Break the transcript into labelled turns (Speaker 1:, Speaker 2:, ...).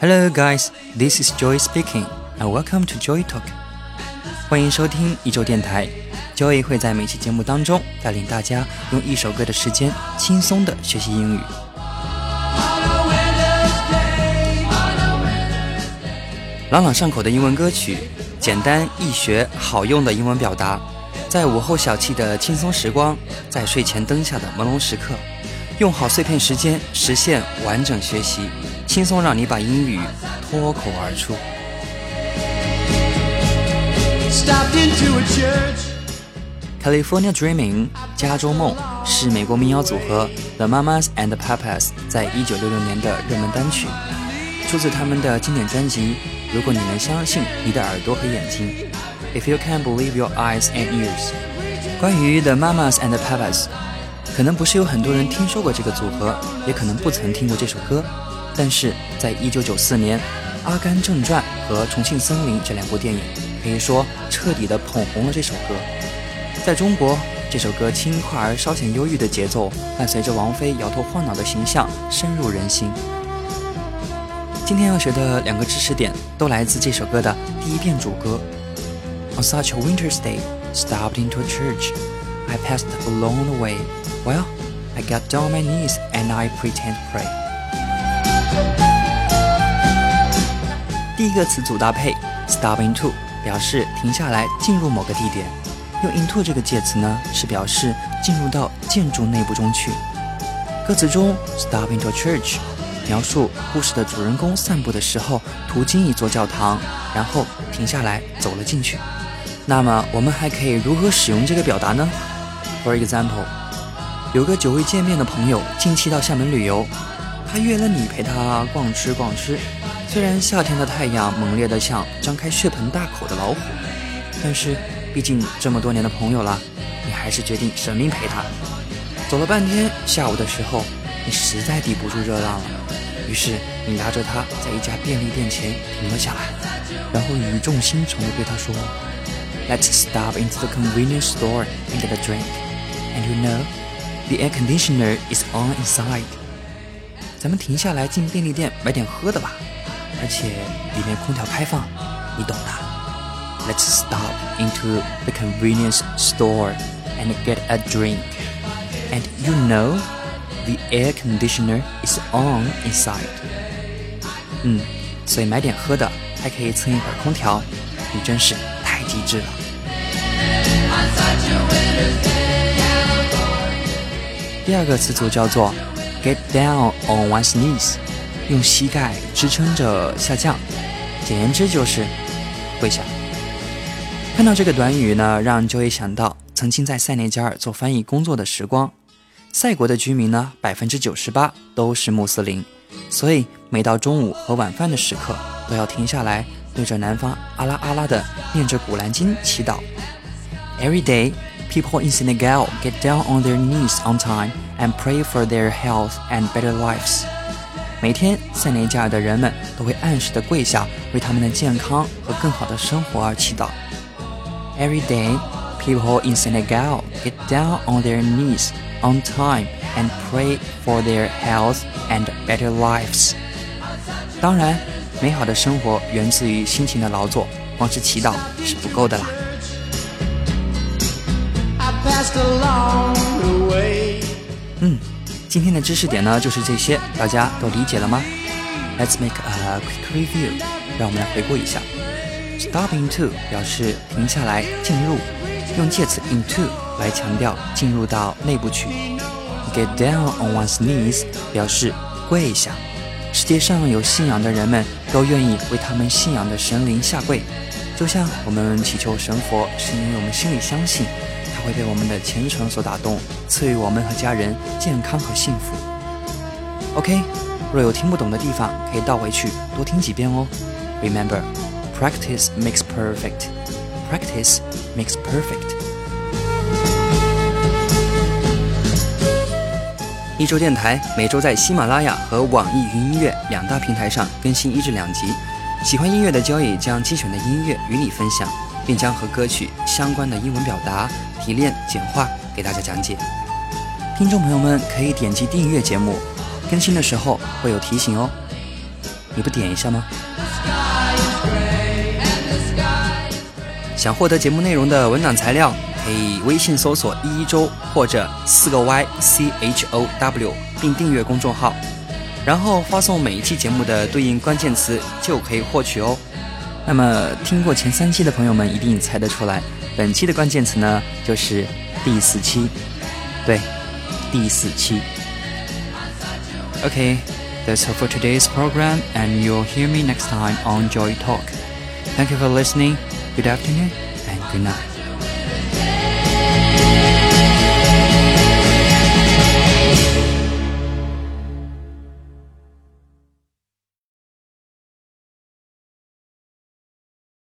Speaker 1: Hello, guys. This is Joy speaking, and welcome to Joy Talk. 欢迎收听一周电台。Joy 会在每期节目当中带领大家用一首歌的时间轻松的学习英语。朗朗上口的英文歌曲，简单易学好用的英文表达，在午后小憩的轻松时光，在睡前灯下的朦胧时刻，用好碎片时间实现完整学习。轻松让你把英语脱口而出。California Dreaming 加州梦是美国民谣组合 The Mamas and Papas 在一九六六年的热门单曲，出自他们的经典专辑《如果你能相信你的耳朵和眼睛》，If you can believe your eyes and ears。关于 The Mamas and Papas，可能不是有很多人听说过这个组合，也可能不曾听过这首歌。但是在一九九四年，《阿甘正传》和《重庆森林》这两部电影可以说彻底的捧红了这首歌。在中国，这首歌轻快而稍显忧郁的节奏，伴随着王菲摇头晃脑的形象，深入人心。今天要学的两个知识点都来自这首歌的第一遍主歌。On such a winter's day, stopped into a church, I passed along the way. Well, I got down my knees and I pretend pray. 第一个词组搭配 stop into 表示停下来进入某个地点，用 into 这个介词呢是表示进入到建筑内部中去。歌词中 stop into church 描述故事的主人公散步的时候途经一座教堂，然后停下来走了进去。那么我们还可以如何使用这个表达呢？For example，有个久未见面的朋友近期到厦门旅游。他约了你陪他逛吃逛吃，虽然夏天的太阳猛烈得像张开血盆大口的老虎，但是毕竟这么多年的朋友了，你还是决定舍命陪他。走了半天，下午的时候，你实在抵不住热浪了，于是你拉着他在一家便利店前停了下来，然后语重心长地对他说：“Let's stop into the convenience store and get a drink, and you know, the air conditioner is on inside.” 咱们停下来进便利店买点喝的吧，而且里面空调开放，你懂的。Let's stop into the convenience store and get a drink. And you know, the air conditioner is on inside. 嗯，所以买点喝的，还可以蹭一会儿空调，你真是太机智了。第二个词组叫做。Get down on one's knees， 用膝盖支撑着下降，简言之就是跪下。看到这个短语呢，让 Joey 想到曾经在塞内加尔做翻译工作的时光。塞国的居民呢，百分之九十八都是穆斯林，所以每到中午和晚饭的时刻，都要停下来对着南方阿拉阿拉的念着古兰经祈祷。Every day. People in Senegal get down on their knees on time and pray for their health and better lives. 每天，塞内加尔的人们都会按时的跪下，为他们的健康和更好的生活而祈祷。Every day, people in Senegal get down on their knees on time and pray for their health and better lives. 当然，美好的生活源自于辛勤的劳作，光是祈祷是不够的啦。嗯，今天的知识点呢就是这些，大家都理解了吗？Let's make a quick review，让我们来回顾一下。Stop into 表示停下来进入，用介词 into 来强调进入到内部去。Get down on one's knees 表示跪下。世界上有信仰的人们都愿意为他们信仰的神灵下跪，就像我们祈求神佛，是因为我们心里相信。会被我们的虔诚所打动，赐予我们和家人健康和幸福。OK，若有听不懂的地方，可以倒回去多听几遍哦。Remember, practice makes perfect. Practice makes perfect. 一周电台每周在喜马拉雅和网易云音乐两大平台上更新一至两集。喜欢音乐的交易将精选的音乐与你分享，并将和歌曲相关的英文表达。提炼简化给大家讲解，听众朋友们可以点击订阅节目，更新的时候会有提醒哦。你不点一下吗？想获得节目内容的文档材料，可以微信搜索“一周”或者四个 Y C H O W，并订阅公众号，然后发送每一期节目的对应关键词就可以获取哦。那么听过前三期的朋友们一定猜得出来，本期的关键词呢就是第四期，对，第四期。Okay, that's all for today's program, and you'll hear me next time on Joy Talk. Thank you for listening. Good afternoon and good night.